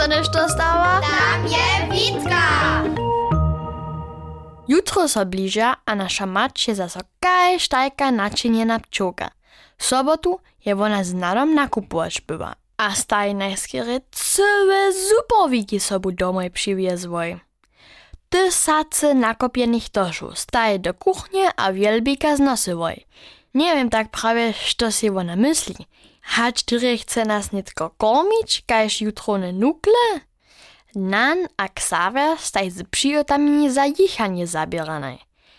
sa nešto stała? Tam je Witka! Jutro so bliža a naša mać je zaso kaj štajka načinjena pčoka. W sobotu je ona z nadom nakupować była, a staj najskiery całe zupowiki sobu domoj przywiezłoj. Ty sacy nakopienych tożu staj do kuchnie a wielbika znosyłoj. Nie wiem tak prawie, co si ona myśli. Hać który chce nas nie tylko kormić, kajż jutro ne nukle? Nan a Xaver staj z przyjotami za jichanie zabierane.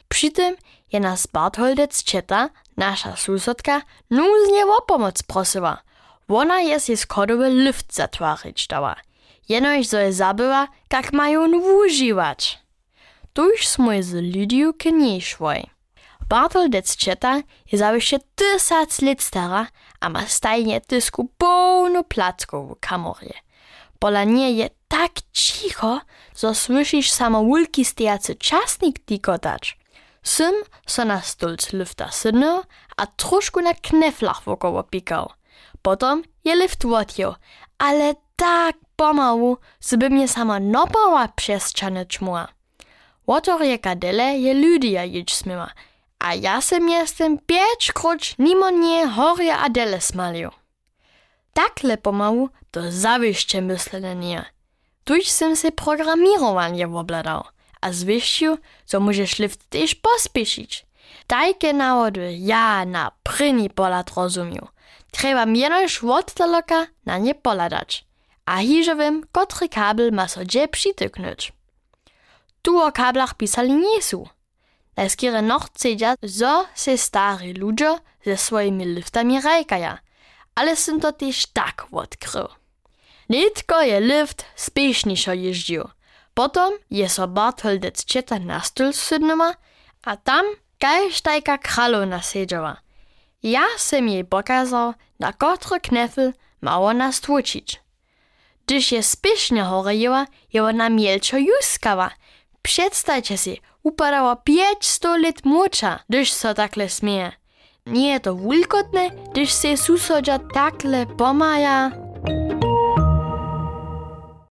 Przy tym je nas Bartholdec Četa, nasza susodka, nuznie o pomoc prosiła. Ona je si skodowy lift zatwarić dała. Jenoś zo je zabyła, jak mają używać. Tuż smoj z Lidiu k niej. Bartholdec Četa je zawyście tysac lat stara, a ma stajnie tysku pełno placków w kamorje. Pola nie je tak cicho, zo słyszysz samo wulki stojacy czasnik dikotać. Sym so na stulc lifta sydnął, a troszkę na kneflach wokoło pikał. Potom je lift odjął, ale tak pomału, żeby mnie sama nopała przez czane czmuła. Łotor je kadele je Lydia jedź smyła, a ja sem jestem pięć kruć nimo nie horie Adele smalił. Takle pomału to zawieszcze myślenie nie. Tuż sem se programirowanie wobladał, a zwiścił, co możesz lift też pospieszyć. Tajke nawody ja na pryni polat rozumiał. Trzeba mienoś od daleka na nie poladać. A hiżowym, kotry kabel ma so gdzie przytyknąć. Tu o kablach pisali nie są. Najskiery noch cedzia, zo se stary ludzie ze swoimi liftami rajkaja, ale sym to też tak odkrył. Nitko je lift spieszniejszo jeździł. Potom je so Bartholdec Četa na sydnuma, a tam kaj štajka kralowna siedziała. Ja sem jej pokazał, na kotry knefel ma ona stłuczyć. Gdyż je spiesznie horejeła, je ona mielczo juskała. Przedstajcie si, upadała 500 lat młocza, gdyż so takle smieje. Nie je to wulkotne, gdyż se susodža takle pomaja.